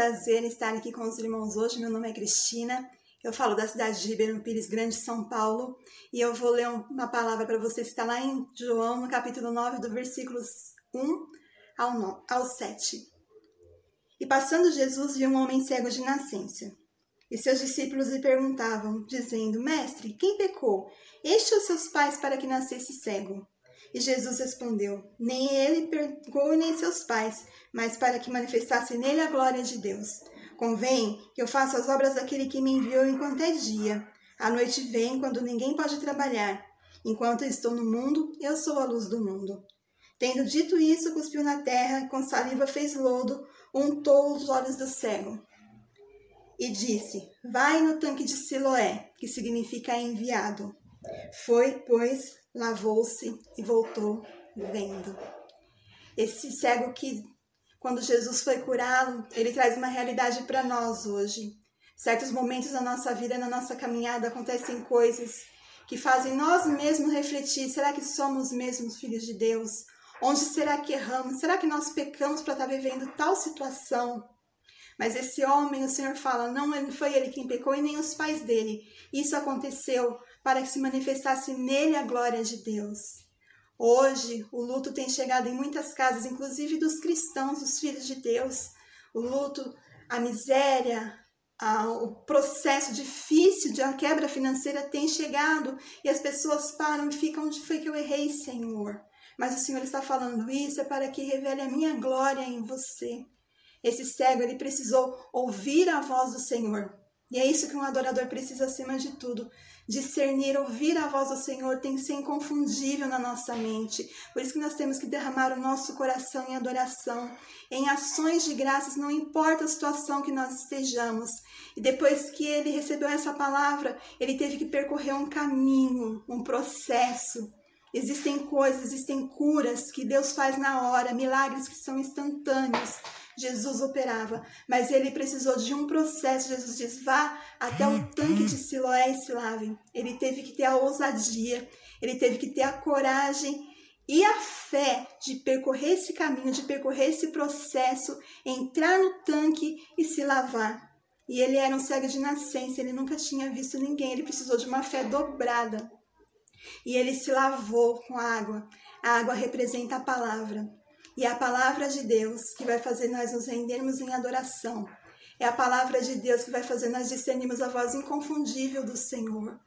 prazer em estar aqui com os irmãos hoje. Meu nome é Cristina. Eu falo da cidade de Ribeirão Pires Grande, São Paulo, e eu vou ler uma palavra para vocês que está lá em João, no capítulo 9, do versículos 1 ao, 9, ao 7. E passando Jesus viu um homem cego de nascença. E seus discípulos lhe perguntavam, dizendo: Mestre, quem pecou? Este ou seus pais para que nascesse cego? E Jesus respondeu: Nem ele pecou nem seus pais, mas para que manifestasse nele a glória de Deus. Convém que eu faça as obras daquele que me enviou enquanto é dia. A noite vem quando ninguém pode trabalhar. Enquanto estou no mundo, eu sou a luz do mundo. Tendo dito isso, cuspiu na terra, com saliva fez lodo, untou os olhos do cego. E disse: Vai no tanque de Siloé, que significa enviado. Foi, pois, lavou-se e voltou vendo. Esse cego que, quando Jesus foi curá-lo, ele traz uma realidade para nós hoje. Certos momentos da nossa vida, na nossa caminhada, acontecem coisas que fazem nós mesmos refletir: será que somos mesmos filhos de Deus? Onde será que erramos? Será que nós pecamos para estar tá vivendo tal situação? Mas esse homem, o Senhor fala, não foi ele quem pecou e nem os pais dele. Isso aconteceu para que se manifestasse nele a glória de Deus. Hoje, o luto tem chegado em muitas casas, inclusive dos cristãos, dos filhos de Deus. O luto, a miséria, a, o processo difícil de uma quebra financeira tem chegado e as pessoas param e ficam: onde foi que eu errei, Senhor? Mas o Senhor está falando isso é para que revele a minha glória em você. Esse cego, ele precisou ouvir a voz do Senhor. E é isso que um adorador precisa acima de tudo. Discernir, ouvir a voz do Senhor tem que ser inconfundível na nossa mente. Por isso que nós temos que derramar o nosso coração em adoração, em ações de graças, não importa a situação que nós estejamos. E depois que ele recebeu essa palavra, ele teve que percorrer um caminho, um processo Existem coisas, existem curas que Deus faz na hora, milagres que são instantâneos. Jesus operava, mas ele precisou de um processo. Jesus diz: vá até o tanque de Siloé e se lave. Ele teve que ter a ousadia, ele teve que ter a coragem e a fé de percorrer esse caminho, de percorrer esse processo, entrar no tanque e se lavar. E ele era um cego de nascença, ele nunca tinha visto ninguém, ele precisou de uma fé dobrada. E ele se lavou com água. A água representa a palavra. E é a palavra de Deus que vai fazer nós nos rendermos em adoração. É a palavra de Deus que vai fazer nós discernirmos a voz inconfundível do Senhor.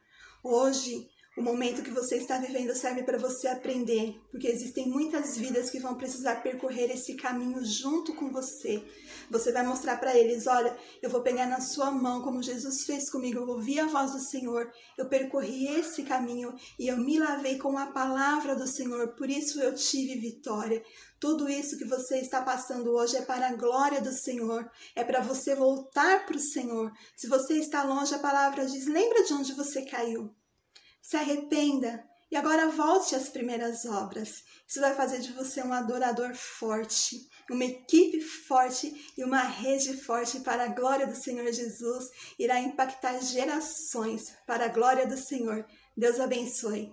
Hoje, o momento que você está vivendo serve para você aprender, porque existem muitas vidas que vão precisar percorrer esse caminho junto com você. Você vai mostrar para eles: olha, eu vou pegar na sua mão, como Jesus fez comigo, eu ouvi a voz do Senhor, eu percorri esse caminho e eu me lavei com a palavra do Senhor, por isso eu tive vitória. Tudo isso que você está passando hoje é para a glória do Senhor, é para você voltar para o Senhor. Se você está longe, a palavra diz: lembra de onde você caiu se arrependa e agora volte às primeiras obras. Isso vai fazer de você um adorador forte, uma equipe forte e uma rede forte para a glória do Senhor Jesus. Irá impactar gerações para a glória do Senhor. Deus abençoe.